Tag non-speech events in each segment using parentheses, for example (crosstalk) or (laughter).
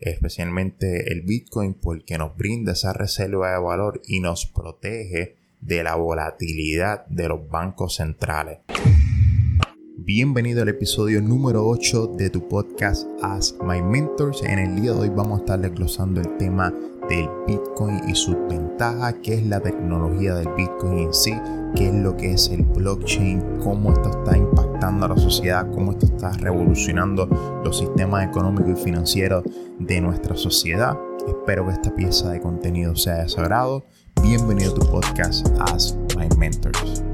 especialmente el Bitcoin, porque nos brinda esa reserva de valor y nos protege de la volatilidad de los bancos centrales. Bienvenido al episodio número 8 de tu podcast As My Mentors. En el día de hoy vamos a estar desglosando el tema del Bitcoin y sus ventajas, qué es la tecnología del Bitcoin en sí, qué es lo que es el blockchain, cómo esto está impactando a la sociedad, cómo esto está revolucionando los sistemas económicos y financieros de nuestra sociedad. Espero que esta pieza de contenido sea de su agrado. Bienvenido a tu podcast As My Mentors.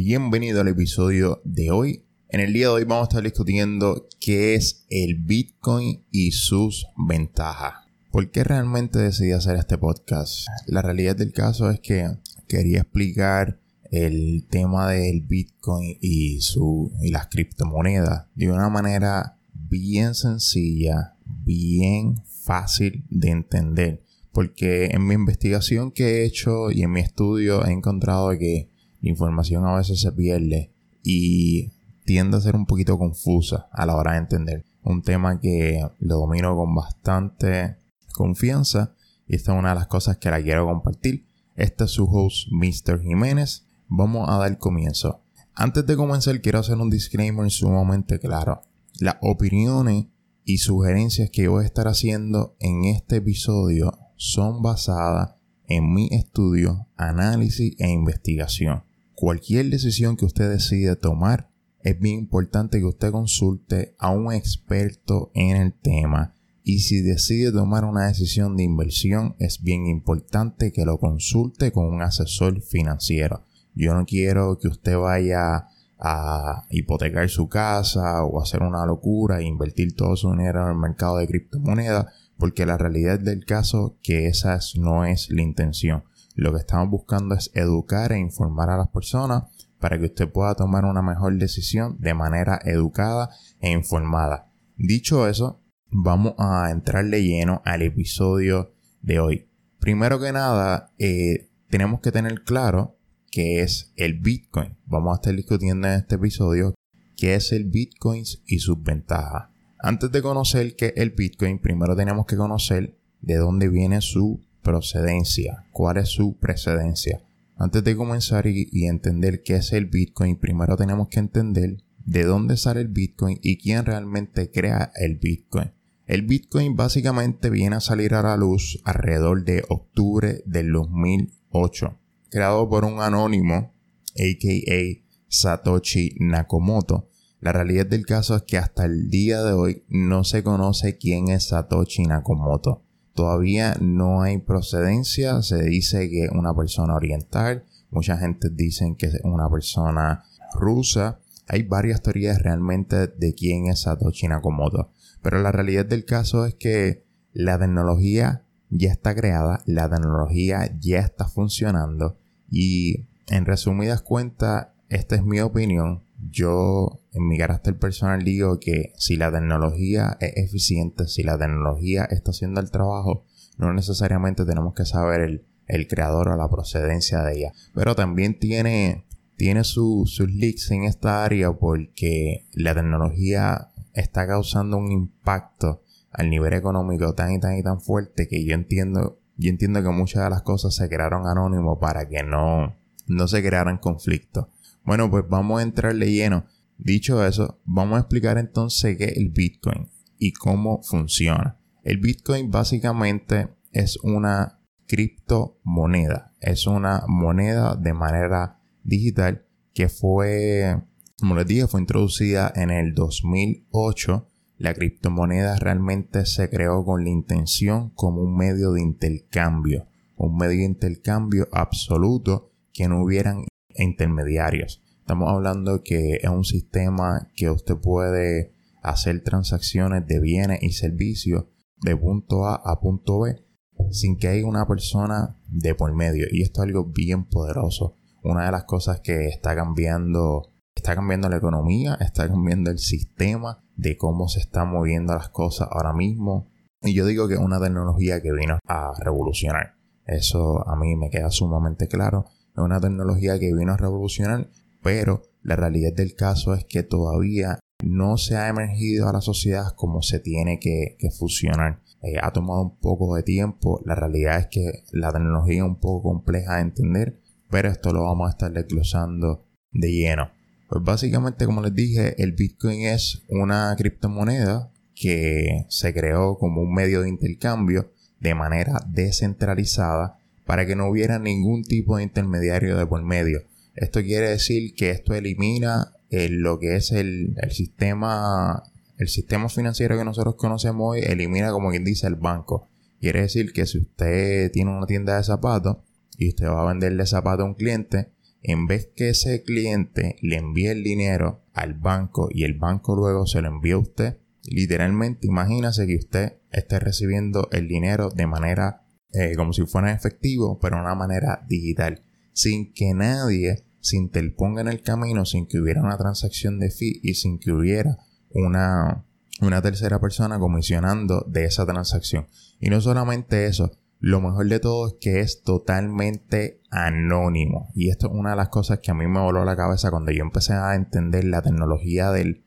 Bienvenido al episodio de hoy. En el día de hoy vamos a estar discutiendo qué es el Bitcoin y sus ventajas. ¿Por qué realmente decidí hacer este podcast? La realidad del caso es que quería explicar el tema del Bitcoin y, su, y las criptomonedas de una manera bien sencilla, bien fácil de entender. Porque en mi investigación que he hecho y en mi estudio he encontrado que la información a veces se pierde y tiende a ser un poquito confusa a la hora de entender. Un tema que lo domino con bastante confianza y esta es una de las cosas que la quiero compartir. Este es su host, Mr. Jiménez. Vamos a dar comienzo. Antes de comenzar, quiero hacer un disclaimer sumamente claro. Las opiniones y sugerencias que voy a estar haciendo en este episodio son basadas en mi estudio, análisis e investigación cualquier decisión que usted decida tomar, es bien importante que usted consulte a un experto en el tema. Y si decide tomar una decisión de inversión, es bien importante que lo consulte con un asesor financiero. Yo no quiero que usted vaya a hipotecar su casa o hacer una locura e invertir todo su dinero en el mercado de criptomonedas, porque la realidad del caso que esa no es la intención. Lo que estamos buscando es educar e informar a las personas para que usted pueda tomar una mejor decisión de manera educada e informada. Dicho eso, vamos a entrarle lleno al episodio de hoy. Primero que nada, eh, tenemos que tener claro qué es el Bitcoin. Vamos a estar discutiendo en este episodio qué es el Bitcoin y sus ventajas. Antes de conocer qué es el Bitcoin, primero tenemos que conocer de dónde viene su procedencia, cuál es su precedencia. Antes de comenzar y, entender qué es el Bitcoin, primero tenemos que entender de dónde sale el Bitcoin y quién realmente crea el Bitcoin. El Bitcoin básicamente viene a salir a la luz alrededor de octubre del 2008, creado por un anónimo, aka Satoshi Nakamoto. La realidad del caso es que hasta el día de hoy no se conoce quién es Satoshi Nakamoto todavía no hay procedencia. Se dice que es una persona oriental. Mucha gente dicen que es una persona rusa. Hay varias teorías realmente de quién es Satoshi Nakamoto. Pero la realidad del caso es que la tecnología ya está creada, la tecnología ya está funcionando y en resumidas cuentas, esta es mi opinión. Yo en mi carácter personal digo que si la tecnología es eficiente, si la tecnología está haciendo el trabajo, no necesariamente tenemos que saber el, creador o la procedencia de ella. Pero también tiene, tiene sus leaks en esta área porque la tecnología está causando un impacto al nivel económico tan y tan y tan fuerte que yo entiendo, yo entiendo que muchas de las cosas se crearon anónimo para que no, no se crearan conflictos. Bueno, pues vamos a entrarle lleno. Dicho eso, vamos a explicar entonces qué es el Bitcoin y cómo funciona. El Bitcoin básicamente es una criptomoneda. Es una moneda de manera digital que fue, como les dije, fue introducida en el 2008. La criptomoneda realmente se creó con la intención como un medio de intercambio. Un medio de intercambio absoluto que no hubieran intermediarios. Estamos hablando que es un sistema que usted puede hacer transacciones de bienes y servicios de punto A a punto B sin que haya una persona de por medio. Y esto es algo bien poderoso. Una de las cosas que está cambiando, está cambiando la economía, está cambiando el sistema de cómo se están moviendo las cosas ahora mismo. Y yo digo que es una tecnología que vino a revolucionar. Eso a mí me queda sumamente claro. Es una tecnología que vino a revolucionar, pero la realidad del caso es que todavía no se ha emergido a la sociedad como se tiene que, fusionar. Eh, ha tomado un poco de tiempo. La realidad es que la tecnología es un poco compleja de entender, pero esto lo vamos a estar desglosando de lleno. Pues básicamente, como les dije, el Bitcoin es una criptomoneda que se creó como un medio de intercambio de manera descentralizada para que no hubiera ningún tipo de intermediario de por medio. Esto quiere decir que esto elimina lo que es el, sistema el sistema financiero que nosotros conocemos hoy elimina como quien dice el banco. Quiere decir que si usted tiene una tienda de zapatos y usted va a venderle zapatos a un cliente, en vez que ese cliente le envíe el dinero al banco y el banco luego se lo envíe a usted, literalmente imagínese que usted esté recibiendo el dinero de manera eh, como si fuera efectivo, pero de una manera digital, sin que nadie se interponga en el camino, sin que hubiera una transacción de fee y sin que hubiera una, una tercera persona comisionando de esa transacción. Y no solamente eso, lo mejor de todo es que es totalmente anónimo. Y esto es una de las cosas que a mí me voló la cabeza cuando yo empecé a entender la tecnología del,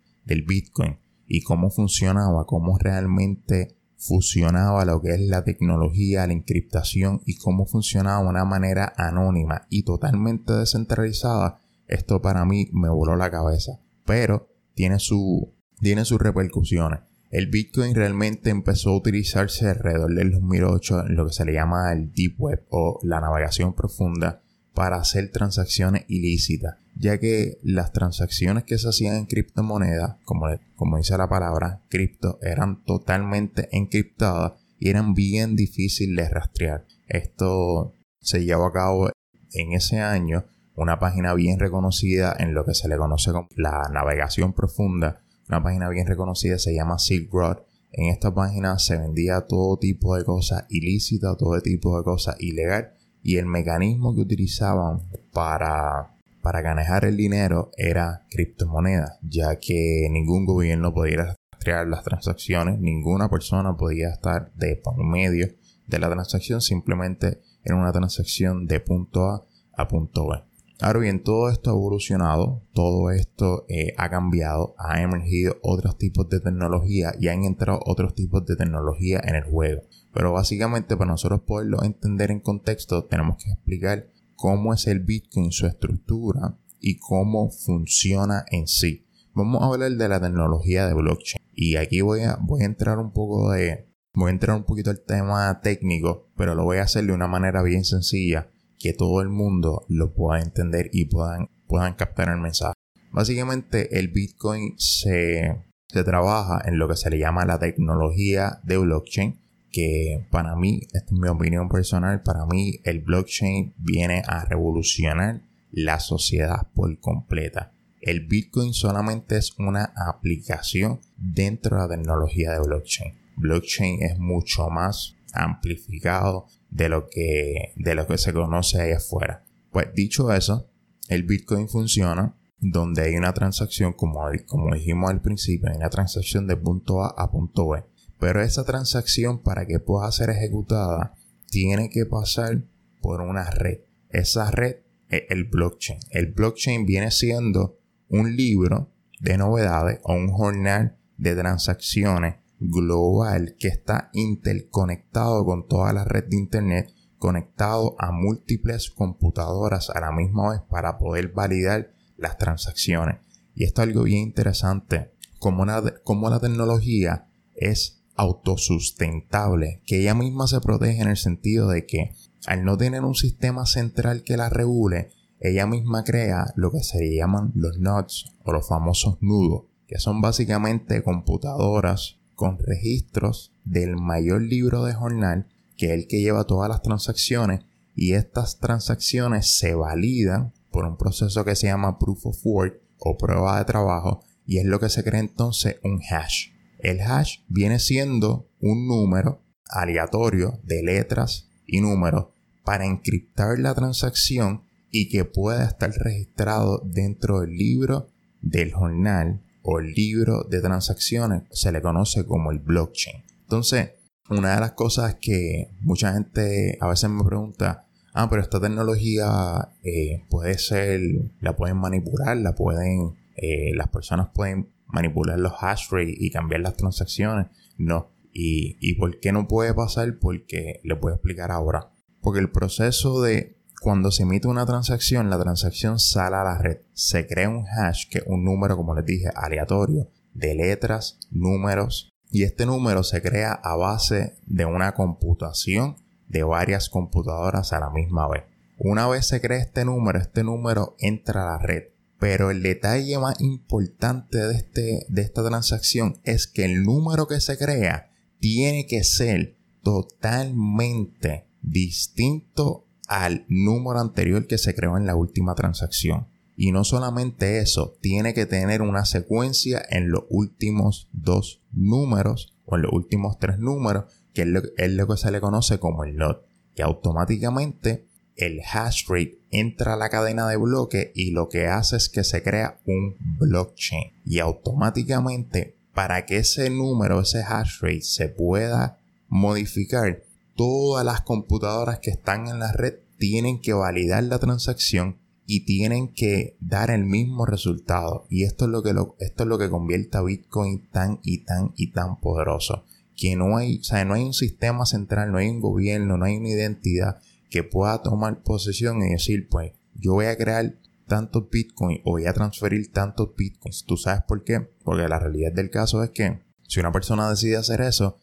Bitcoin y cómo funcionaba, cómo realmente fusionaba lo que es la tecnología, la encriptación y cómo funcionaba de una manera anónima y totalmente descentralizada. Esto para mí me voló la cabeza. Pero tiene, su, tiene sus repercusiones. El Bitcoin realmente empezó a utilizarse alrededor del 2008 en lo que se le llama el Deep Web o la navegación profunda para hacer transacciones ilícitas, ya que las transacciones que se hacían en criptomonedas, como, como dice la palabra, cripto, eran totalmente encriptadas y eran bien difíciles de rastrear. Esto se llevó a cabo en ese año una página bien reconocida en lo que se le conoce como la navegación profunda una página bien reconocida, se llama Silk Road. En esta página se vendía todo tipo de cosas ilícitas, todo tipo de cosas ilegal y el mecanismo que utilizaban para, para ganar el dinero era criptomonedas, ya que ningún gobierno podía rastrear las transacciones, ninguna persona podía estar de por medio de la transacción, simplemente era una transacción de punto A a punto B. Ahora bien, todo esto ha evolucionado, todo esto eh, ha cambiado, ha emergido otros tipos de tecnología y han entrado otros tipos de tecnología en el juego. Pero básicamente para nosotros poderlo entender en contexto tenemos que explicar cómo es el Bitcoin, su estructura y cómo funciona en sí. Vamos a hablar de la tecnología de blockchain y aquí voy a, voy a entrar un poco de, voy a entrar un poquito al tema técnico, pero lo voy a hacer de una manera bien sencilla que todo el mundo lo pueda entender y puedan, puedan captar el mensaje. Básicamente el Bitcoin se, se trabaja en lo que se le llama la tecnología de blockchain, que para mí, esta es mi opinión personal, para mí el blockchain viene a revolucionar la sociedad por completa. El Bitcoin solamente es una aplicación dentro de la tecnología de blockchain. Blockchain es mucho más amplificado, de lo que, de lo que se conoce ahí afuera. Pues dicho eso, el Bitcoin funciona donde hay una transacción, como, como dijimos al principio, hay una transacción de punto A a punto B. Pero esa transacción para que pueda ser ejecutada tiene que pasar por una red. Esa red es el blockchain. El blockchain viene siendo un libro de novedades o un jornal de transacciones global que está interconectado con toda la red de Internet, conectado a múltiples computadoras a la misma vez para poder validar las transacciones. Y esto es algo bien interesante, como, como la tecnología es autosustentable, que ella misma se protege en el sentido de que al no tener un sistema central que la regule, ella misma crea lo que se llaman los nodes o los famosos nudos, que son básicamente computadoras con registros del mayor libro de jornal, que es el que lleva todas las transacciones, y estas transacciones se validan por un proceso que se llama proof of work o prueba de trabajo, y es lo que se cree entonces un hash. El hash viene siendo un número aleatorio de letras y números para encriptar la transacción y que pueda estar registrado dentro del libro del jornal o el libro de transacciones se le conoce como el blockchain. Entonces, una de las cosas que mucha gente a veces me pregunta, ah, pero esta tecnología eh, puede ser, la pueden manipular, la pueden, eh, las personas pueden manipular los hash rate y cambiar las transacciones. No. ¿Y, ¿Y por qué no puede pasar? Porque le puedo explicar ahora. Porque el proceso de cuando se emite una transacción, la transacción sale a la red. Se crea un hash, que es un número, como les dije, aleatorio, de letras, números. Y este número se crea a base de una computación de varias computadoras a la misma vez. Una vez se crea este número, este número entra a la red. Pero el detalle más importante de, este, de esta transacción es que el número que se crea tiene que ser totalmente distinto al número anterior que se creó en la última transacción. Y no solamente eso, tiene que tener una secuencia en los últimos dos números o en los últimos tres números, que es lo, que se le conoce como el NOT. Que automáticamente el hash rate entra a la cadena de bloque y lo que hace es que se crea un blockchain. Y automáticamente, para que ese número, ese hash rate se pueda modificar, todas las computadoras que están en la red tienen que validar la transacción y tienen que dar el mismo resultado. Y esto es lo que, esto es lo que convierte a Bitcoin tan y tan y tan poderoso. Que no hay, o sea, no hay un sistema central, no hay un gobierno, no hay una identidad que pueda tomar posesión y decir, pues, yo voy a crear tantos Bitcoin o voy a transferir tantos Bitcoins. ¿Tú sabes por qué? Porque la realidad del caso es que si una persona decide hacer eso,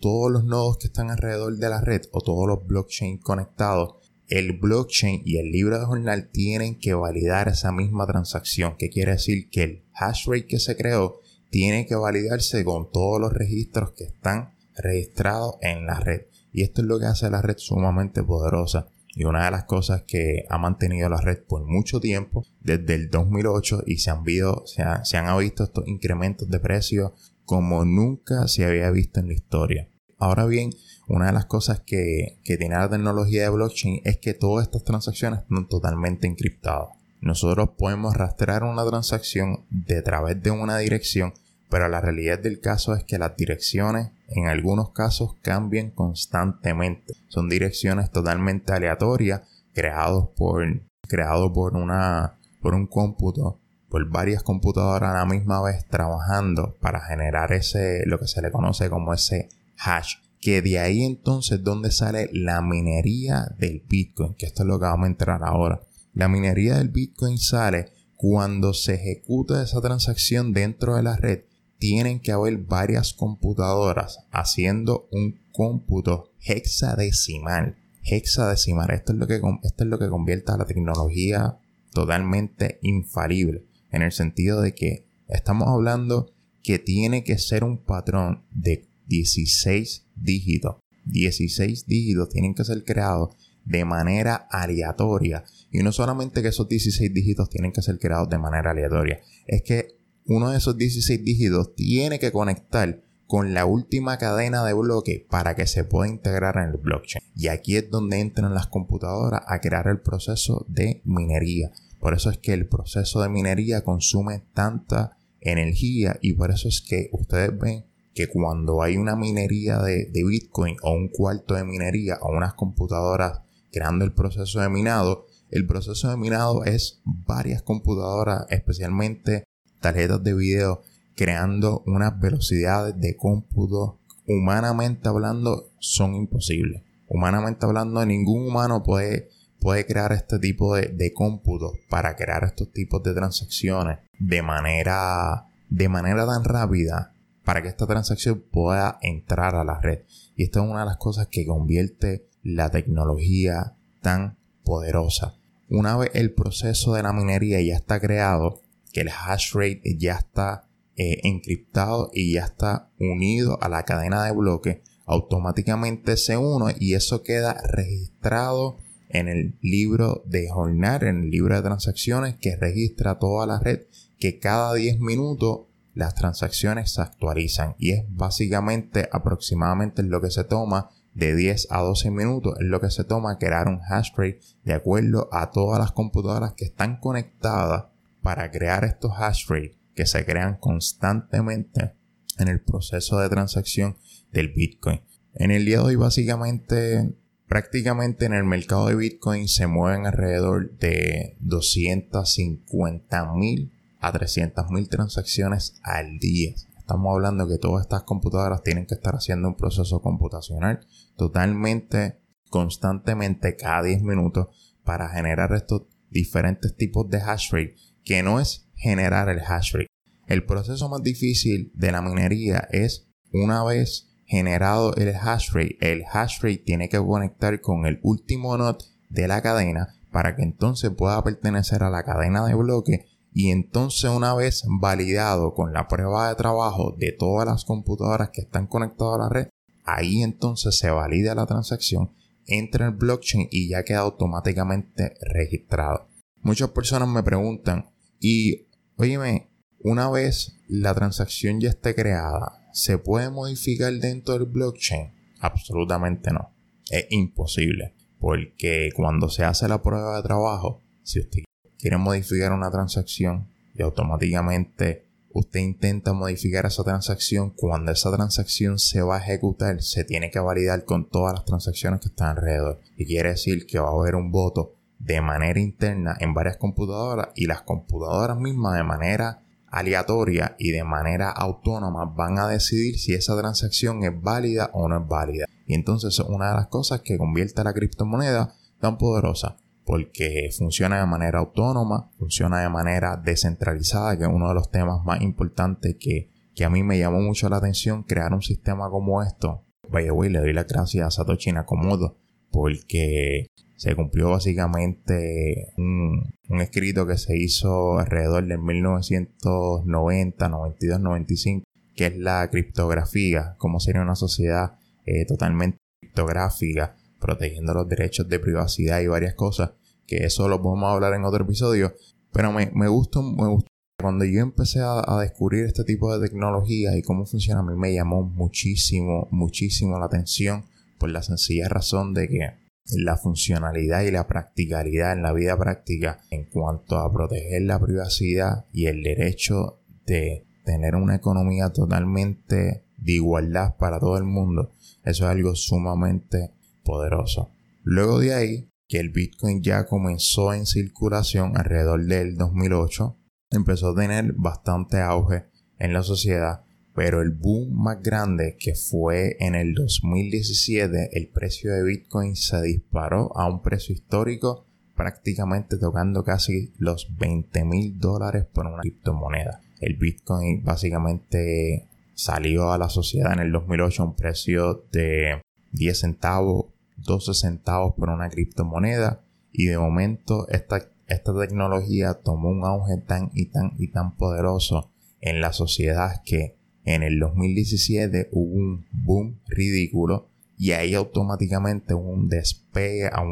todos los nodos que están alrededor de la red o todos los blockchain conectados, el blockchain y el libro de jornal tienen que validar esa misma transacción, que quiere decir que el hash rate que se creó tiene que validarse con todos los registros que están registrados en la red. Y esto es lo que hace la red sumamente poderosa. Y una de las cosas que ha mantenido la red por mucho tiempo, desde el 2008, y se han, visto, se, se han visto estos incrementos de precio como nunca se había visto en la historia. Ahora bien, una de las cosas que, tiene la tecnología de blockchain es que todas estas transacciones están totalmente encriptadas. Nosotros podemos rastrear una transacción de través de una dirección, pero la realidad del caso es que las direcciones en algunos casos cambian constantemente. Son direcciones totalmente aleatorias creados por, creado por, una, por un cómputo por varias computadoras a la misma vez trabajando para generar ese, lo que se le conoce como ese hash. Que de ahí entonces donde sale la minería del Bitcoin, que esto es lo que vamos a entrar ahora. La minería del Bitcoin sale cuando se ejecuta esa transacción dentro de la red. Tienen que haber varias computadoras haciendo un cómputo hexadecimal. Hexadecimal. Esto es lo que, esto es lo que convierte a la tecnología totalmente infalible en el sentido de que estamos hablando que tiene que ser un patrón de 16 dígitos. 16 dígitos tienen que ser creados de manera aleatoria. Y no solamente que esos 16 dígitos tienen que ser creados de manera aleatoria, es que uno de esos 16 dígitos tiene que conectar con la última cadena de bloque para que se pueda integrar en el blockchain. Y aquí es donde entran las computadoras a crear el proceso de minería. Por eso es que el proceso de minería consume tanta energía y por eso es que ustedes ven que cuando hay una minería de, Bitcoin o un cuarto de minería o unas computadoras creando el proceso de minado, el proceso de minado es varias computadoras, especialmente tarjetas de video, creando unas velocidades de cómputo humanamente hablando son imposibles. Humanamente hablando, ningún humano puede puede crear este tipo de, de cómputos para crear estos tipos de transacciones de manera, de manera tan rápida para que esta transacción pueda entrar a la red. Y esta es una de las cosas que convierte la tecnología tan poderosa. Una vez el proceso de la minería ya está creado, que el hash rate ya está eh, encriptado y ya está unido a la cadena de bloques, automáticamente se une y eso queda registrado en el libro de jornal, en el libro de transacciones que registra toda la red, que cada 10 minutos las transacciones se actualizan y es básicamente aproximadamente lo que se toma de 10 a 12 minutos es lo que se toma crear un hash rate de acuerdo a todas las computadoras que están conectadas para crear estos hash rate que se crean constantemente en el proceso de transacción del Bitcoin. En el día de hoy básicamente prácticamente en el mercado de Bitcoin se mueven alrededor de 250 mil a 300 mil transacciones al día. Estamos hablando que todas estas computadoras tienen que estar haciendo un proceso computacional totalmente, constantemente, cada 10 minutos para generar estos diferentes tipos de hash rate, que no es generar el hash rate. El proceso más difícil de la minería es una vez generado el hash rate, el hash rate tiene que conectar con el último node de la cadena para que entonces pueda pertenecer a la cadena de bloque y entonces una vez validado con la prueba de trabajo de todas las computadoras que están conectadas a la red, ahí entonces se valida la transacción, entra en el blockchain y ya queda automáticamente registrado. Muchas personas me preguntan, y óyeme, una vez la transacción ya esté creada, ¿Se puede modificar dentro del blockchain? Absolutamente no. Es imposible. Porque cuando se hace la prueba de trabajo, si usted quiere modificar una transacción y automáticamente usted intenta modificar esa transacción, cuando esa transacción se va a ejecutar, se tiene que validar con todas las transacciones que están alrededor. Y quiere decir que va a haber un voto de manera interna en varias computadoras y las computadoras mismas de manera aleatoria y de manera autónoma van a decidir si esa transacción es válida o no es válida. Y entonces una de las cosas que convierte a la criptomoneda tan poderosa porque funciona de manera autónoma, funciona de manera descentralizada, que es uno de los temas más importantes que, que a mí me llamó mucho la atención crear un sistema como esto. Vaya, güey, le doy las gracias a Satoshi Nakamoto porque se cumplió básicamente un, escrito que se hizo alrededor del 1990, 92, 95, que es la criptografía, como sería una sociedad eh, totalmente criptográfica, protegiendo los derechos de privacidad y varias cosas, que eso lo podemos hablar en otro episodio, pero me, me gusta, me gusta. Cuando yo empecé a, a descubrir este tipo de tecnología y cómo funciona, a mí me llamó muchísimo, muchísimo la atención por la sencilla razón de que la funcionalidad y la practicalidad en la vida práctica en cuanto a proteger la privacidad y el derecho de tener una economía totalmente de igualdad para todo el mundo, eso es algo sumamente poderoso. Luego de ahí, que el Bitcoin ya comenzó en circulación alrededor del 2008, empezó a tener bastante auge en la sociedad pero el boom más grande que fue en el 2017, el precio de Bitcoin se disparó a un precio histórico prácticamente tocando casi los 20 mil dólares por una criptomoneda. El Bitcoin básicamente salió a la sociedad en el 2008 a un precio de 10 centavos, 12 centavos por una criptomoneda y de momento esta, esta tecnología tomó un auge tan y tan y tan poderoso en la sociedad que en el 2017 hubo un boom ridículo y ahí automáticamente hubo un despegue a,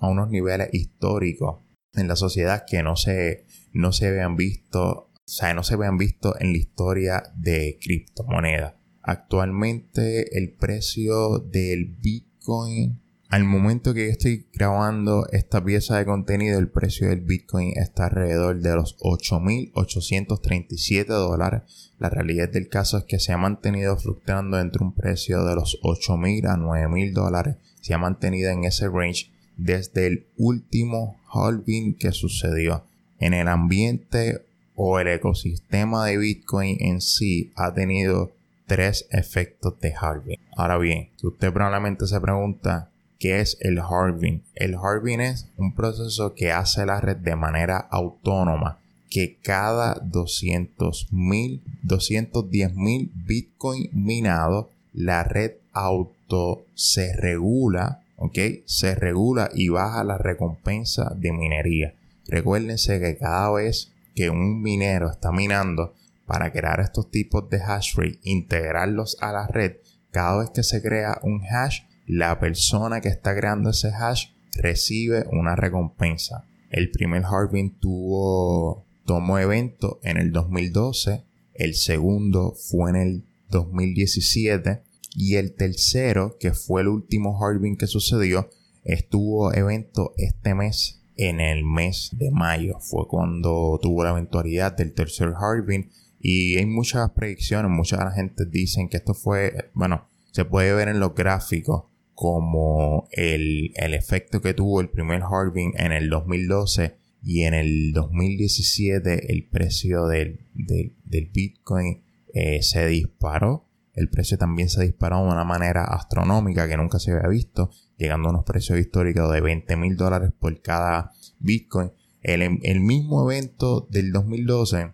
unos niveles históricos en la sociedad que no se, no se visto, o sea, no se habían visto en la historia de criptomonedas. Actualmente el precio del Bitcoin al momento que yo estoy grabando esta pieza de contenido, el precio del Bitcoin está alrededor de los 8.837 dólares. La realidad del caso es que se ha mantenido fluctuando entre un precio de los 8.000 a 9.000 dólares. Se ha mantenido en ese range desde el último halving que sucedió. En el ambiente o el ecosistema de Bitcoin en sí ha tenido tres efectos de halving. Ahora bien, usted probablemente se pregunta ¿Qué es el halving? El halving es un proceso que hace la red de manera autónoma, que cada 200 mil, 210 mil Bitcoin minados, la red auto se regula, ¿ok? Se regula y baja la recompensa de minería. Recuérdense que cada vez que un minero está minando para crear estos tipos de hash rate, integrarlos a la red, cada vez que se crea un hash, la persona que está creando ese hash recibe una recompensa. El primer halving tuvo, tomó evento en el 2012, el segundo fue en el 2017 y el tercero, que fue el último halving que sucedió, estuvo evento este mes en el mes de mayo. Fue cuando tuvo la eventualidad del tercer halving y hay muchas predicciones, mucha gente dicen que esto fue, bueno, se puede ver en los gráficos como el, efecto que tuvo el primer halving en el 2012 y en el 2017 el precio del, Bitcoin eh, se disparó. El precio también se disparó de una manera astronómica que nunca se había visto, llegando a unos precios históricos de 20 mil dólares por cada Bitcoin. El, el mismo evento del 2012,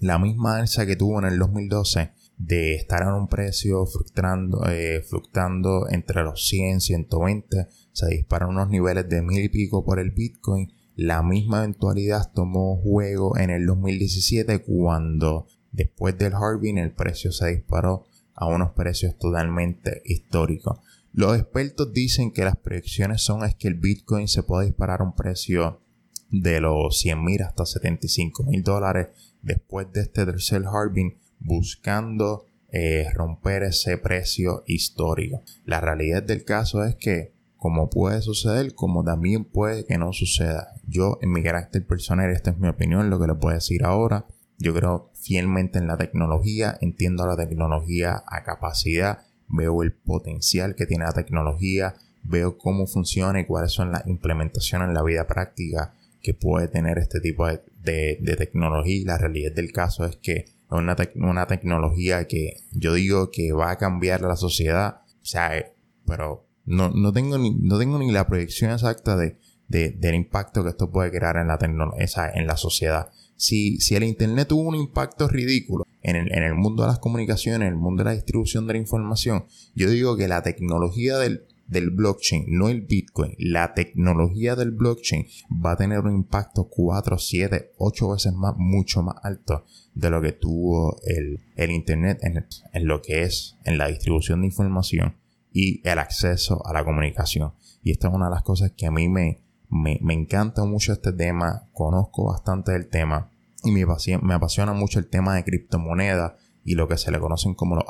la misma alza que tuvo en el 2012, de estar en un precio fluctuando, eh, fluctuando entre los 100, 120, se disparan unos niveles de mil y pico por el Bitcoin. La misma eventualidad tomó juego en el 2017 cuando después del halving el precio se disparó a unos precios totalmente históricos. Los expertos dicen que las proyecciones son es que el Bitcoin se puede disparar a un precio de los 100 mil hasta 75 mil dólares después de este tercer halving buscando eh, romper ese precio histórico. La realidad del caso es que como puede suceder, como también puede que no suceda. Yo en mi carácter personal, esta es mi opinión, lo que le puedo decir ahora. Yo creo fielmente en la tecnología, entiendo la tecnología a capacidad, veo el potencial que tiene la tecnología, veo cómo funciona y cuáles son las implementaciones en la vida práctica que puede tener este tipo de, de tecnología. Y la realidad del caso es que una, una tecnología que yo digo que va a cambiar la sociedad. O sea, eh, pero no, no, tengo, ni, no tengo ni la proyección exacta de, del impacto que esto puede crear en la, en la sociedad. Si, si el Internet tuvo un impacto ridículo en el, en el mundo de las comunicaciones, en el mundo de la distribución de la información, yo digo que la tecnología del, del blockchain, no el Bitcoin, la tecnología del blockchain va a tener un impacto 4, 7, 8 veces más, mucho más alto de lo que tuvo el, Internet en, lo que es en la distribución de información y el acceso a la comunicación. Y esta es una de las cosas que a mí me, me, encanta mucho este tema, conozco bastante del tema y me apasiona, me apasiona mucho el tema de criptomonedas y lo que se le conocen como los,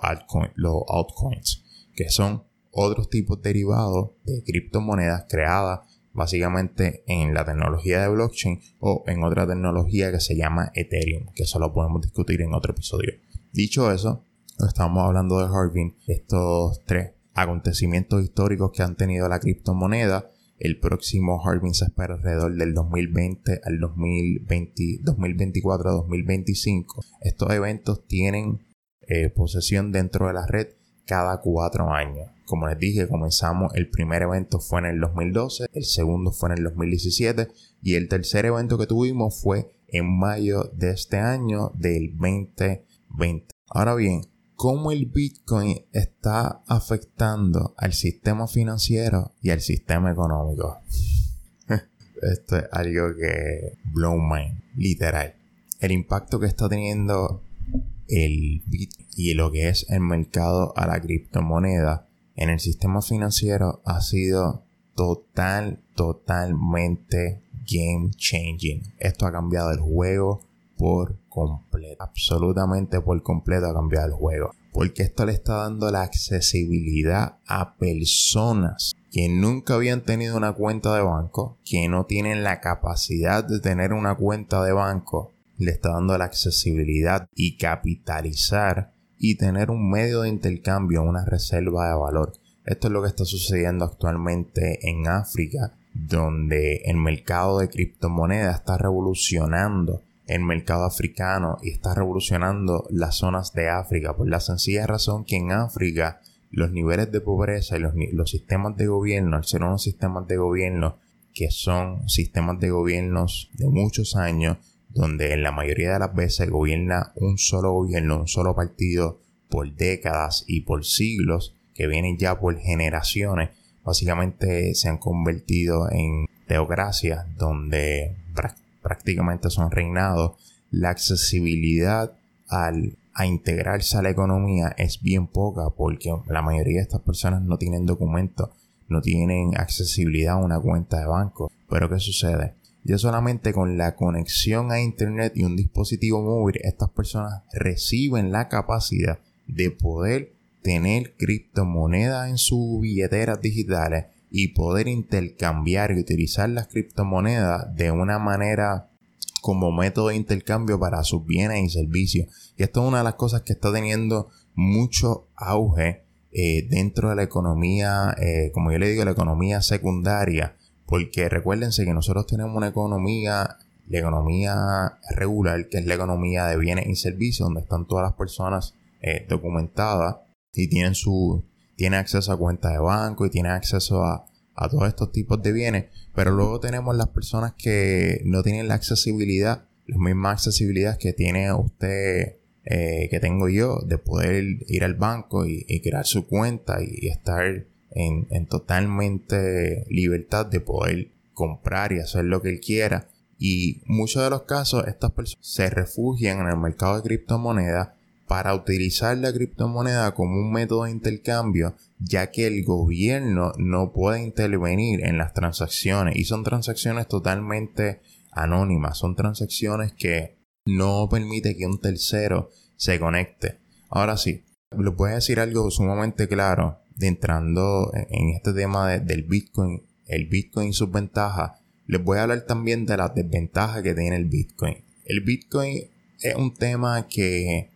los altcoins, que son otros tipos derivados de criptomonedas creadas básicamente en la tecnología de blockchain o en otra tecnología que se llama Ethereum, que eso lo podemos discutir en otro episodio. Dicho eso, estamos hablando de Harvin, estos tres acontecimientos históricos que han tenido la criptomoneda. El próximo Harvin se espera alrededor del 2020 al 2020, 2024-2025. Estos eventos tienen eh, posesión dentro de la red cada cuatro años. Como les dije, comenzamos, el primer evento fue en el 2012, el segundo fue en el 2017 y el tercer evento que tuvimos fue en mayo de este año del 2020. Ahora bien, ¿cómo el Bitcoin está afectando al sistema financiero y al sistema económico? (laughs) Esto es algo que blow mind, literal. El impacto que está teniendo el y lo que es el mercado a la criptomoneda en el sistema financiero ha sido total, totalmente game changing. Esto ha cambiado el juego por completo. Absolutamente por completo ha cambiado el juego. Porque esto le está dando la accesibilidad a personas que nunca habían tenido una cuenta de banco, que no tienen la capacidad de tener una cuenta de banco. Le está dando la accesibilidad y capitalizar y tener un medio de intercambio, una reserva de valor. Esto es lo que está sucediendo actualmente en África, donde el mercado de criptomonedas está revolucionando el mercado africano y está revolucionando las zonas de África por la sencilla razón que en África los niveles de pobreza y los, los sistemas de gobierno, al ser unos sistemas de gobierno que son sistemas de gobiernos de muchos años, donde en la mayoría de las veces gobierna un solo gobierno, un solo partido por décadas y por siglos, que vienen ya por generaciones, básicamente se han convertido en teocracias donde prácticamente son reinados. La accesibilidad al, a integrarse a la economía es bien poca porque la mayoría de estas personas no tienen documentos, no tienen accesibilidad a una cuenta de banco. Pero ¿qué sucede? Ya solamente con la conexión a Internet y un dispositivo móvil, estas personas reciben la capacidad de poder tener criptomonedas en sus billeteras digitales y poder intercambiar y utilizar las criptomonedas de una manera como método de intercambio para sus bienes y servicios. Y esto es una de las cosas que está teniendo mucho auge eh, dentro de la economía, eh, como yo le digo, la economía secundaria, porque recuérdense que nosotros tenemos una economía, la economía regular, que es la economía de bienes y servicios, donde están todas las personas eh, documentadas y tienen su tienen acceso a cuentas de banco y tienen acceso a, a todos estos tipos de bienes, pero luego tenemos las personas que no tienen la accesibilidad, la misma accesibilidad que tiene usted eh, que tengo yo de poder ir al banco y, crear su cuenta y, estar en, totalmente libertad de poder comprar y hacer lo que él quiera. Y muchos de los casos estas personas se refugian en el mercado de criptomonedas para utilizar la criptomoneda como un método de intercambio, ya que el gobierno no puede intervenir en las transacciones y son transacciones totalmente anónimas, son transacciones que no permite que un tercero se conecte. Ahora sí, les voy a decir algo sumamente claro, entrando en este tema del Bitcoin, el Bitcoin y sus ventajas. Les voy a hablar también de las desventajas que tiene el Bitcoin. El Bitcoin es un tema que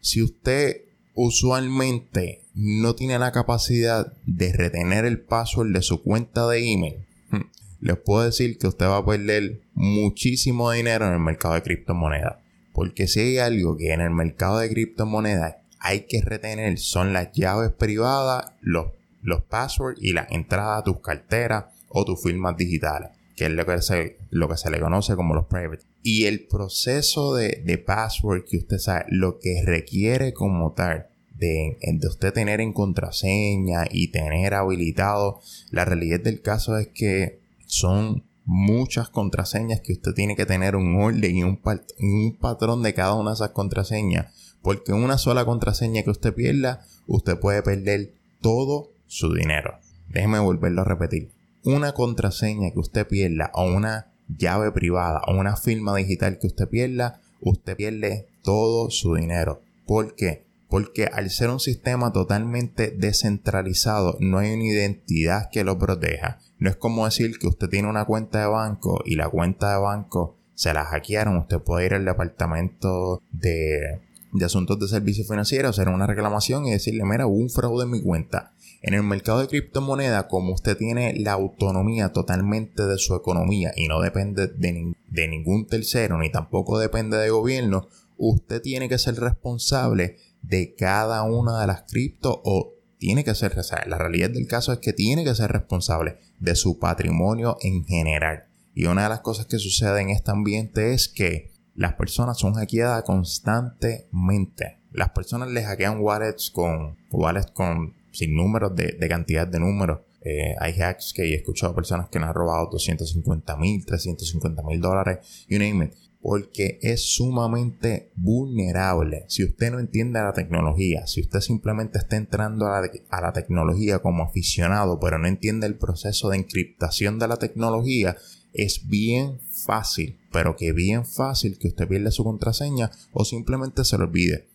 si usted usualmente no tiene la capacidad de retener el password de su cuenta de email, (laughs) les puedo decir que usted va a perder muchísimo dinero en el mercado de criptomonedas. Porque si hay algo que en el mercado de criptomonedas hay que retener son las llaves privadas, los, los passwords y la entrada a tus carteras o tus firmas digitales, que es lo que se, lo que se le conoce como los private. Y el proceso de, de password que usted sabe, lo que requiere como tal de, de, usted tener en contraseña y tener habilitado, la realidad del caso es que son muchas contraseñas que usted tiene que tener un orden y un, un patrón de cada una de esas contraseñas. Porque una sola contraseña que usted pierda, usted puede perder todo su dinero. Déjeme volverlo a repetir. Una contraseña que usted pierda o una llave privada o una firma digital que usted pierda, usted pierde todo su dinero. ¿Por qué? Porque al ser un sistema totalmente descentralizado, no hay una identidad que lo proteja. No es como decir que usted tiene una cuenta de banco y la cuenta de banco se la hackearon. Usted puede ir al departamento de, asuntos de servicios financieros, hacer una reclamación y decirle, mira, hubo un fraude en mi cuenta. En el mercado de criptomonedas, como usted tiene la autonomía totalmente de su economía y no depende de, de ningún tercero, ni tampoco depende de gobierno, usted tiene que ser responsable de cada una de las cripto o tiene que ser, la realidad del caso es que tiene que ser responsable de su patrimonio en general. Y una de las cosas que sucede en este ambiente es que las personas son hackeadas constantemente. Las personas les hackean wallets con wallets con sin números de, cantidad de números. Eh, hay hacks que he escuchado personas que han robado 250 mil, 350 mil dólares, you name it porque es sumamente vulnerable. Si usted no entiende la tecnología, si usted simplemente está entrando a la, tecnología como aficionado, pero no entiende el proceso de encriptación de la tecnología, es bien fácil, pero que bien fácil que usted pierda su contraseña o simplemente se lo olvide.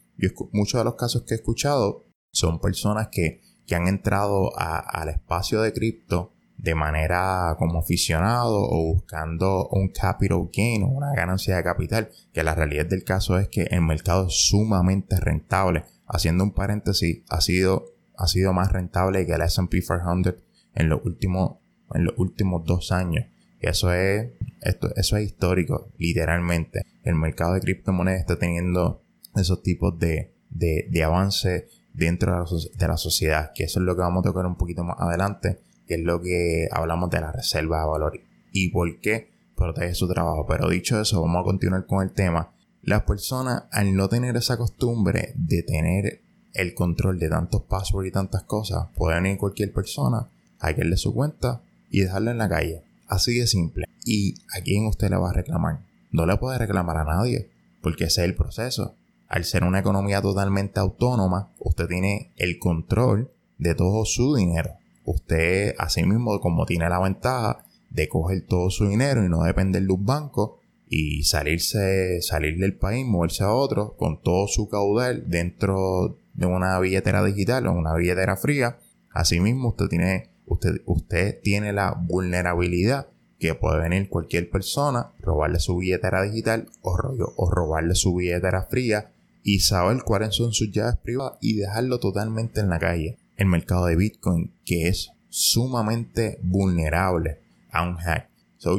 muchos de los casos que he escuchado son personas que, han entrado al espacio de cripto de manera como aficionado o buscando un capital gain o una ganancia de capital, que la realidad del caso es que el mercado es sumamente rentable. Haciendo un paréntesis, ha sido, ha sido más rentable que el S&P 500 en los últimos, en los últimos dos años. Eso es, esto, eso es histórico, literalmente. El mercado de criptomonedas está teniendo esos tipos de, de, de avance dentro de la, sociedad, que eso es lo que vamos a tocar un poquito más adelante que es lo que hablamos de la reserva de valor y por qué protege su trabajo. Pero dicho eso, vamos a continuar con el tema. Las personas, al no tener esa costumbre de tener el control de tantos passwords y tantas cosas, pueden ir cualquier persona, hackearle su cuenta y dejarla en la calle. Así de simple. ¿Y a quién usted le va a reclamar? No le puede reclamar a nadie, porque ese es el proceso. Al ser una economía totalmente autónoma, usted tiene el control de todo su dinero usted así mismo como tiene la ventaja de coger todo su dinero y no depender de un banco y salirse, salir del país, moverse a otro con todo su caudal dentro de una billetera digital o una billetera fría. Asimismo, usted tiene, usted, tiene la vulnerabilidad que puede venir cualquier persona, robarle su billetera digital o, robarle su billetera fría y saber cuáles son sus llaves privadas y dejarlo totalmente en la calle el mercado de Bitcoin que es sumamente vulnerable a un hack.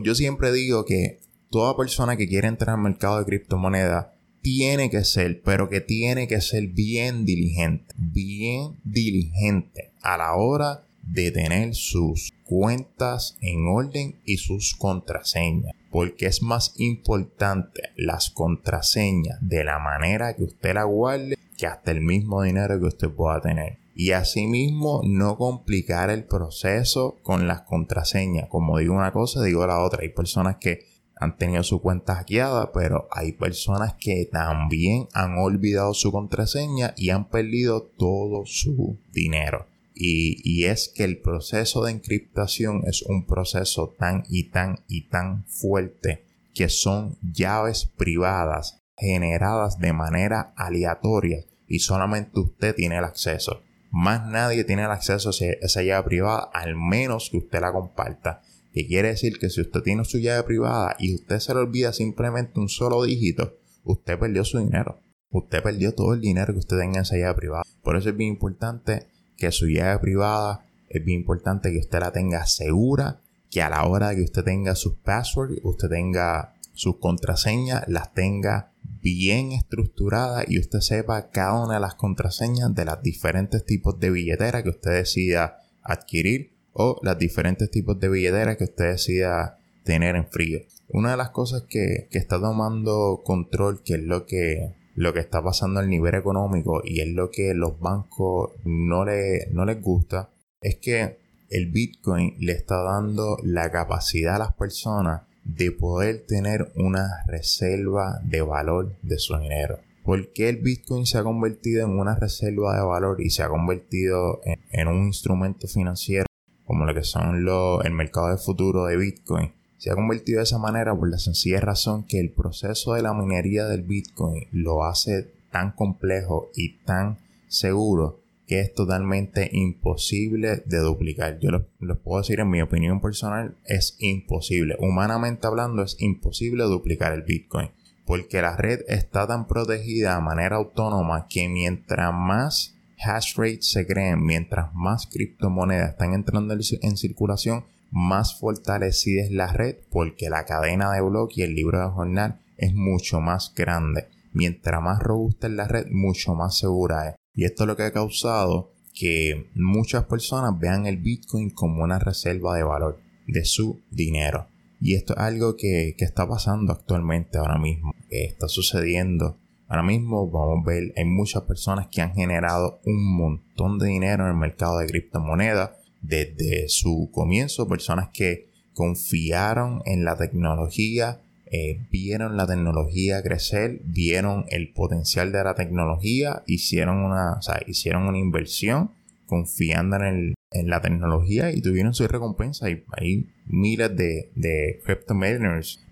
yo siempre digo que toda persona que quiere entrar al mercado de criptomonedas tiene que ser, pero que tiene que ser bien diligente, bien diligente a la hora de tener sus cuentas en orden y sus contraseñas. Porque es más importante las contraseñas de la manera que usted la guarde que hasta el mismo dinero que usted pueda tener. Y asimismo no complicar el proceso con las contraseñas. Como digo una cosa, digo la otra. Hay personas que han tenido su cuenta hackeada, pero hay personas que también han olvidado su contraseña y han perdido todo su dinero. Y, es que el proceso de encriptación es un proceso tan y tan y tan fuerte que son llaves privadas generadas de manera aleatoria y solamente usted tiene el acceso. Más nadie tiene el acceso a esa llave privada al menos que usted la comparta. Que quiere decir que si usted tiene su llave privada y usted se le olvida simplemente un solo dígito, usted perdió su dinero. Usted perdió todo el dinero que usted tenga en esa llave privada. Por eso es bien importante que su llave privada es bien importante que usted la tenga segura, que a la hora de que usted tenga sus passwords, usted tenga sus contraseñas, las tenga bien estructuradas y usted sepa cada una de las contraseñas de los diferentes tipos de billetera que usted decida adquirir o los diferentes tipos de billetera que usted decida tener en frío. Una de las cosas que, que está tomando control, que es lo que lo que está pasando al nivel económico y es lo que los bancos no, le, no les gusta, es que el Bitcoin le está dando la capacidad a las personas de poder tener una reserva de valor de su dinero. ¿Por qué el Bitcoin se ha convertido en una reserva de valor y se ha convertido en, un instrumento financiero como lo que son los, el mercado de futuro de Bitcoin? Se ha convertido de esa manera por la sencilla razón que el proceso de la minería del Bitcoin lo hace tan complejo y tan seguro que es totalmente imposible de duplicar. Yo lo, puedo decir en mi opinión personal, es imposible. Humanamente hablando, es imposible duplicar el Bitcoin. Porque la red está tan protegida de manera autónoma que mientras más hash rate se creen, mientras más criptomonedas están entrando en circulación, más fortalecida es la red porque la cadena de bloques y el libro de jornal es mucho más grande. Mientras más robusta es la red, mucho más segura es. Y esto es lo que ha causado que muchas personas vean el Bitcoin como una reserva de valor de su dinero. Y esto es algo que, que está pasando actualmente ahora mismo, que está sucediendo. Ahora mismo vamos a ver, hay muchas personas que han generado un montón de dinero en el mercado de criptomonedas desde su comienzo, personas que confiaron en la tecnología, eh, vieron la tecnología crecer, vieron el potencial de la tecnología, hicieron una, hicieron una inversión confiando en, la tecnología y tuvieron su recompensa. Y hay miles de, de crypto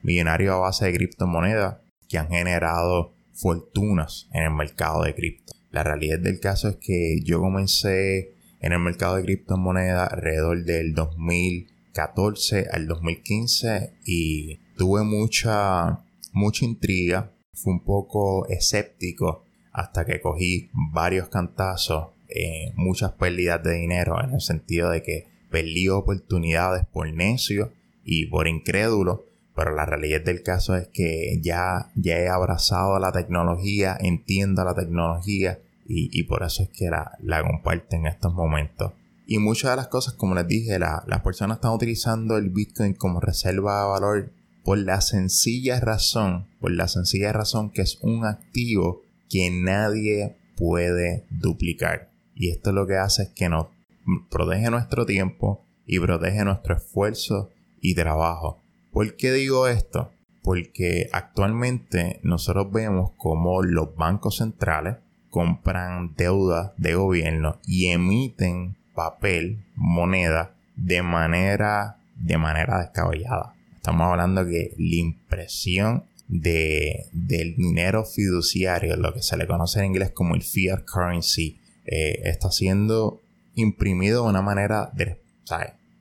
millonarios a base de criptomonedas, que han generado fortunas en el mercado de cripto. La realidad del caso es que yo comencé en el mercado de criptomonedas alrededor del 2014 al 2015 y tuve mucha, mucha intriga. Fui un poco escéptico hasta que cogí varios cantazos, eh, muchas pérdidas de dinero en el sentido de que perdí oportunidades por necio y por incrédulo. Pero la realidad del caso es que ya, ya he abrazado a la tecnología, entiendo la tecnología y, por eso es que la, la comparten en estos momentos. Y muchas de las cosas, como les dije, las personas están utilizando el Bitcoin como reserva de valor por la sencilla razón, por la sencilla razón que es un activo que nadie puede duplicar. Y esto lo que hace es que nos protege nuestro tiempo y protege nuestro esfuerzo y trabajo. ¿Por qué digo esto? Porque actualmente nosotros vemos como los bancos centrales compran deuda de gobierno y emiten papel, moneda, de manera, de manera descabellada. Estamos hablando que la impresión de, del dinero fiduciario, lo que se le conoce en inglés como el fiat currency, eh, está siendo imprimido de una manera, de,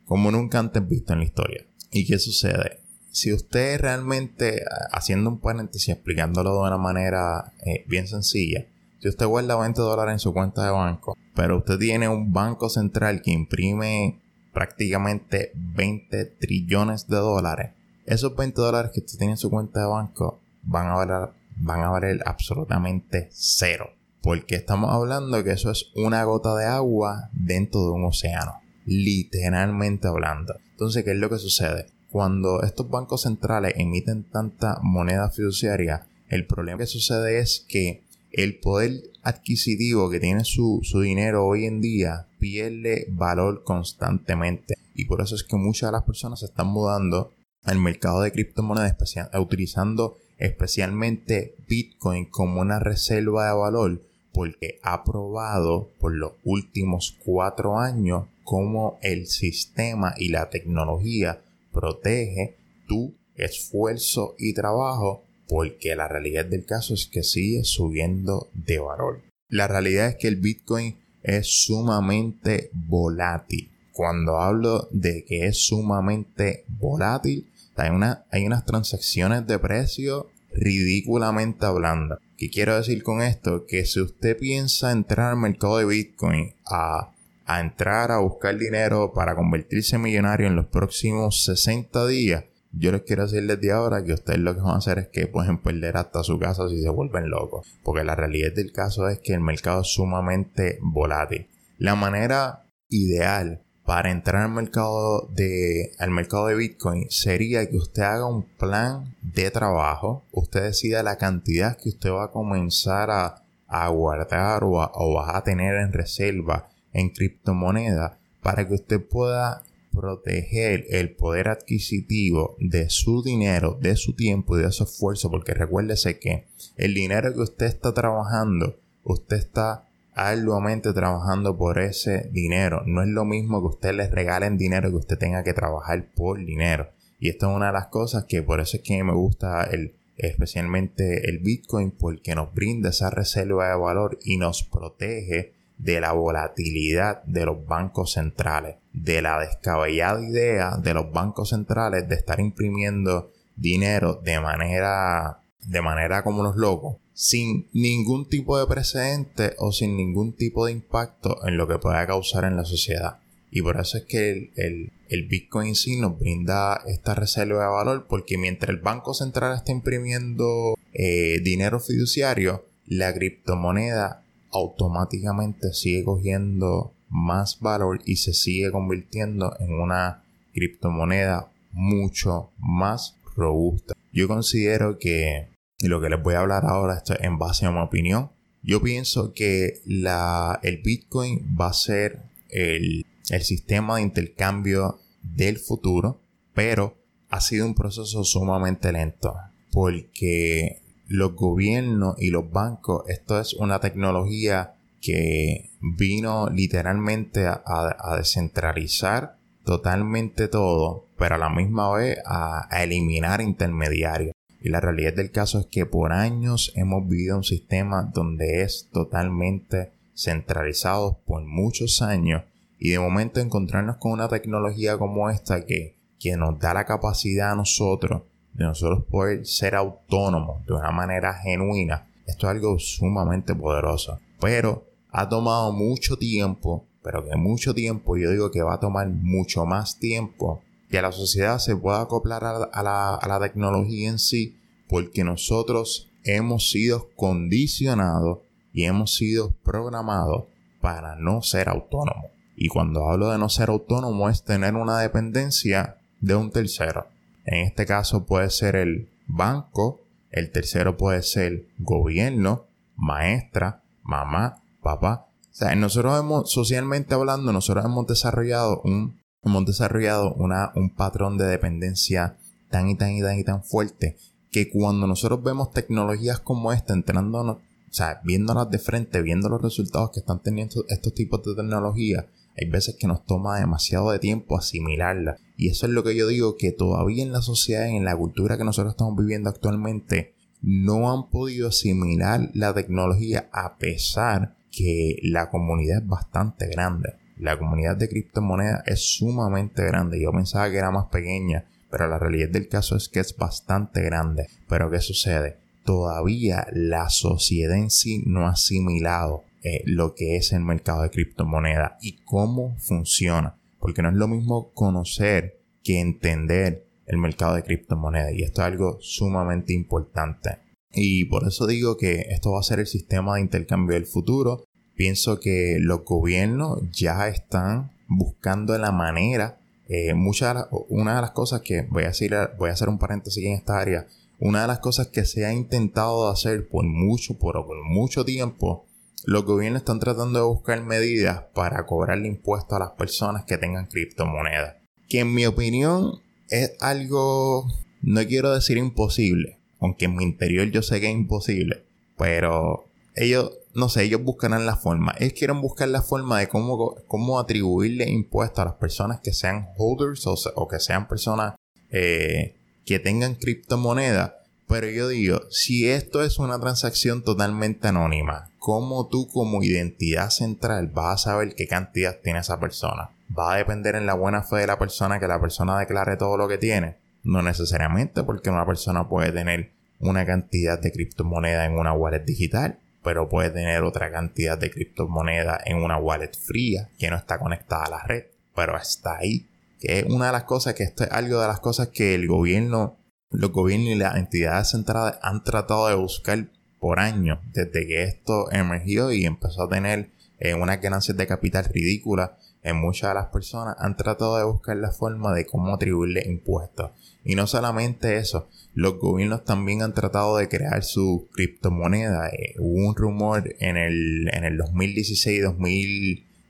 como nunca antes visto en la historia. ¿Y qué sucede? Si usted realmente, haciendo un paréntesis, explicándolo de una manera eh, bien sencilla, Si usted guarda 20 dólares en su cuenta de banco, pero usted tiene un banco central que imprime prácticamente 20 trillones de dólares, esos 20 dólares que usted tiene en su cuenta de banco van a valer, van a valer absolutamente cero. Porque estamos hablando que eso es una gota de agua dentro de un océano. Literalmente hablando. Entonces, ¿qué es lo que sucede? Cuando estos bancos centrales emiten tanta moneda fiduciaria, el problema que sucede es que el poder adquisitivo que tiene su, dinero hoy en día pierde valor constantemente. Y por eso es que muchas de las personas se están mudando al mercado de criptomonedas, utilizando especialmente Bitcoin como una reserva de valor, porque ha probado por los últimos cuatro años cómo el sistema y la tecnología protege tu esfuerzo y trabajo porque la realidad del caso es que sigue subiendo de valor. La realidad es que el Bitcoin es sumamente volátil. Cuando hablo de que es sumamente volátil, hay, hay unas transacciones de precio ridículamente hablando. ¿Qué quiero decir con esto? Que si usted piensa entrar al mercado de Bitcoin a, a entrar a buscar dinero para convertirse en millonario en los próximos 60 días, yo les quiero decir desde ahora que ustedes lo que van a hacer es que pueden perder hasta su casa si se vuelven locos. Porque la realidad del caso es que el mercado es sumamente volátil. La manera ideal para entrar al mercado de, al mercado de Bitcoin sería que usted haga un plan de trabajo. Usted decida la cantidad que usted va a comenzar a, guardar o, o va a tener en reserva en criptomonedas para que usted pueda proteger el poder adquisitivo de su dinero, de su tiempo y de su esfuerzo, porque recuérdese que el dinero que usted está trabajando, usted está arduamente trabajando por ese dinero. No es lo mismo que usted le regalen dinero que usted tenga que trabajar por dinero. Y esto es una de las cosas que por eso es que me gusta el, especialmente el Bitcoin, porque nos brinda esa reserva de valor y nos protege de la volatilidad de los bancos centrales, de la descabellada idea de los bancos centrales de estar imprimiendo dinero de manera de manera como los locos, sin ningún tipo de precedente o sin ningún tipo de impacto en lo que pueda causar en la sociedad. Y por eso es que el, el, Bitcoin sí nos brinda esta reserva de valor, porque mientras el Banco Central está imprimiendo eh, dinero fiduciario, la criptomoneda automáticamente sigue cogiendo más valor y se sigue convirtiendo en una criptomoneda mucho más robusta. Yo considero que, lo que les voy a hablar ahora esto en base a mi opinión, yo pienso que la, el Bitcoin va a ser el, el sistema de intercambio del futuro, pero ha sido un proceso sumamente lento porque los gobiernos y los bancos, esto es una tecnología que vino literalmente a, descentralizar totalmente todo, pero a la misma vez a, eliminar intermediarios. Y la realidad del caso es que por años hemos vivido un sistema donde es totalmente centralizado por muchos años y de momento encontrarnos con una tecnología como esta que, que nos da la capacidad a nosotros de nosotros poder ser autónomos de una manera genuina, esto es algo sumamente poderoso. Pero ha tomado mucho tiempo, pero que mucho tiempo, yo digo que va a tomar mucho más tiempo que la sociedad se pueda acoplar a la, a la tecnología en sí, porque nosotros hemos sido condicionados y hemos sido programados para no ser autónomos. Y cuando hablo de no ser autónomo es tener una dependencia de un tercero. En este caso puede ser el banco, el tercero puede ser gobierno, maestra, mamá, papá. O sea, nosotros hemos, socialmente hablando, nosotros hemos desarrollado un, hemos desarrollado una, un patrón de dependencia tan y tan y tan y tan fuerte que cuando nosotros vemos tecnologías como esta entrando, o sea, viéndolas de frente, viendo los resultados que están teniendo estos tipos de tecnología, hay veces que nos toma demasiado de tiempo asimilarla. Y eso es lo que yo digo, que todavía en la sociedad, en la cultura que nosotros estamos viviendo actualmente, no han podido asimilar la tecnología a pesar que la comunidad es bastante grande. La comunidad de criptomonedas es sumamente grande. Yo pensaba que era más pequeña, pero la realidad del caso es que es bastante grande. Pero ¿qué sucede? todavía la sociedad en sí no ha asimilado eh, lo que es el mercado de criptomonedas y cómo funciona. Porque no es lo mismo conocer que entender el mercado de criptomonedas. Y esto es algo sumamente importante. Y por eso digo que esto va a ser el sistema de intercambio del futuro. Pienso que los gobiernos ya están buscando la manera. Eh, muchas, una de las cosas que voy a, decir, voy a hacer un paréntesis en esta área. Una de las cosas que se ha intentado hacer por mucho, por, por mucho tiempo, los gobiernos están tratando de buscar medidas para cobrarle impuestos a las personas que tengan criptomonedas. Que en mi opinión es algo, no quiero decir imposible, aunque en mi interior yo sé que es imposible, pero ellos, no sé, ellos buscarán la forma. Ellos quieren buscar la forma de cómo, cómo atribuirle impuestos a las personas que sean holders o, que sean personas eh, que tengan criptomonedas. Pero yo digo, si esto es una transacción totalmente anónima, ¿cómo tú como identidad central vas a saber qué cantidad tiene esa persona? ¿Va a depender en la buena fe de la persona que la persona declare todo lo que tiene? No necesariamente porque una persona puede tener una cantidad de criptomoneda en una wallet digital, pero puede tener otra cantidad de criptomoneda en una wallet fría que no está conectada a la red, pero está ahí. Que es una de las cosas que esto es algo de las cosas que el gobierno, los gobiernos y las entidades centrales han tratado de buscar por años desde que esto emergió y empezó a tener eh, unas ganancias de capital ridículas en muchas de las personas han tratado de buscar la forma de cómo atribuirle impuestos. Y no solamente eso, los gobiernos también han tratado de crear su criptomoneda. Eh, hubo un rumor en el, en el 2016,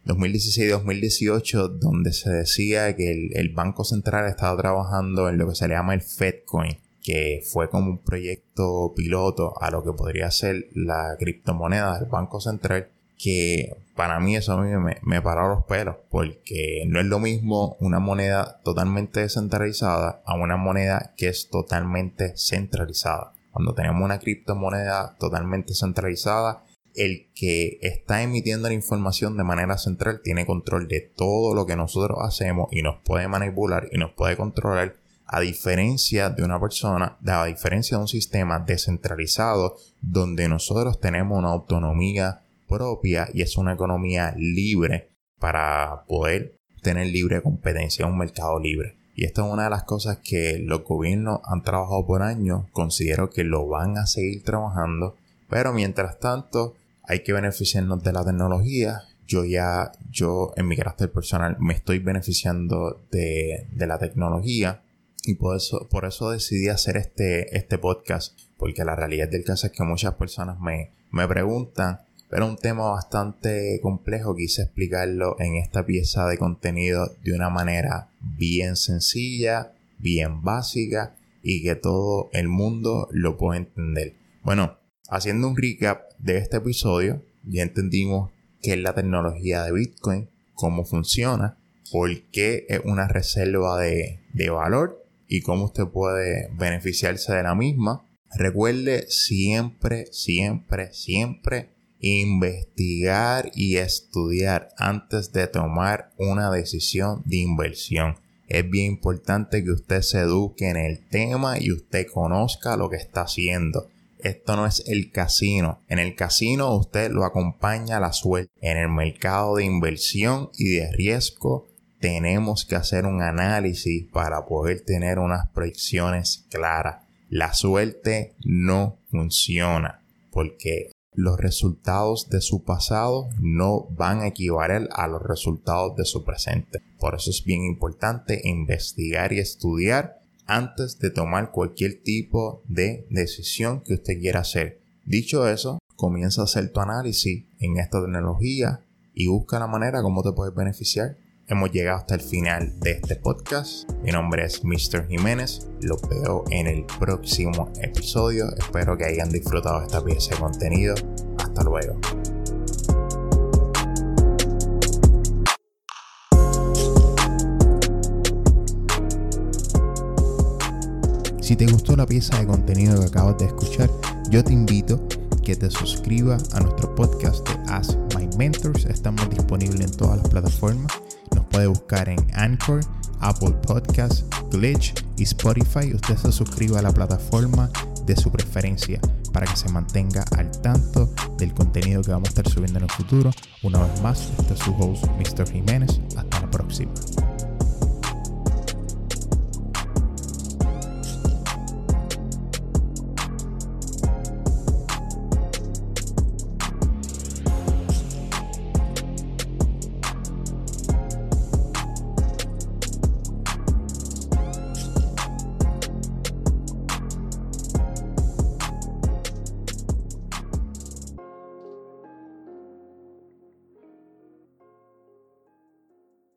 2018 donde se decía que el, el, Banco Central estaba trabajando en lo que se le llama el FedCoin, que fue como un proyecto piloto a lo que podría ser la criptomoneda del Banco Central que para mí eso a mí me, me paró los pelos, porque no es lo mismo una moneda totalmente descentralizada a una moneda que es totalmente centralizada. Cuando tenemos una criptomoneda totalmente centralizada, el que está emitiendo la información de manera central tiene control de todo lo que nosotros hacemos y nos puede manipular y nos puede controlar a diferencia de una persona, a diferencia de un sistema descentralizado donde nosotros tenemos una autonomía propia y es una economía libre para poder tener libre competencia, un mercado libre. Y esta es una de las cosas que los gobiernos han trabajado por años, considero que lo van a seguir trabajando, pero mientras tanto hay que beneficiarnos de la tecnología. Yo ya, yo en mi carácter personal me estoy beneficiando de, la tecnología y por eso, por eso decidí hacer este, este podcast, porque la realidad del caso es que muchas personas me, me preguntan pero un tema bastante complejo, quise explicarlo en esta pieza de contenido de una manera bien sencilla, bien básica y que todo el mundo lo pueda entender. Bueno, haciendo un recap de este episodio, ya entendimos qué es la tecnología de Bitcoin, cómo funciona, por qué es una reserva de, de valor y cómo usted puede beneficiarse de la misma. Recuerde siempre, siempre, siempre investigar y estudiar antes de tomar una decisión de inversión. Es bien importante que usted se eduque en el tema y usted conozca lo que está haciendo. Esto no es el casino. En el casino usted lo acompaña la suerte. En el mercado de inversión y de riesgo tenemos que hacer un análisis para poder tener unas proyecciones claras. La suerte no funciona porque los resultados de su pasado no van a equivaler a los resultados de su presente. Por eso es bien importante investigar y estudiar antes de tomar cualquier tipo de decisión que usted quiera hacer. Dicho eso, comienza a hacer tu análisis en esta tecnología y busca la manera como te puedes beneficiar hemos llegado hasta el final de este podcast. Mi nombre es Mr. Jiménez. Lo veo en el próximo episodio. Espero que hayan disfrutado esta pieza de contenido. Hasta luego. Si te gustó la pieza de contenido que acabas de escuchar, yo te invito que te suscribas a nuestro podcast de Ask My Mentors. Estamos disponibles en todas las plataformas puede buscar en Anchor, Apple Podcasts, Glitch y Spotify. Usted se suscriba a la plataforma de su preferencia para que se mantenga al tanto del contenido que vamos a estar subiendo en el futuro. Una vez más, este es su host, Mr. Jiménez. Hasta la próxima.